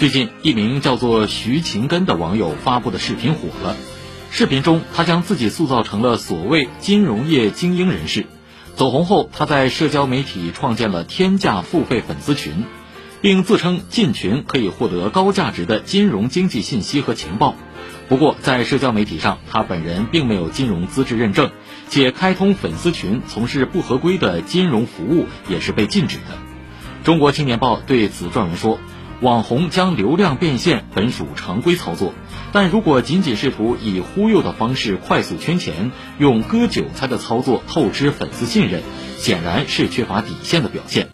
最近，一名叫做徐勤根的网友发布的视频火了。视频中，他将自己塑造成了所谓金融业精英人士。走红后，他在社交媒体创建了天价付费粉丝群，并自称进群可以获得高价值的金融经济信息和情报。不过，在社交媒体上，他本人并没有金融资质认证，且开通粉丝群从事不合规的金融服务也是被禁止的。中国青年报对此撰文说。网红将流量变现本属常规操作，但如果仅仅试图以忽悠的方式快速圈钱，用割韭菜的操作透支粉丝信任，显然是缺乏底线的表现。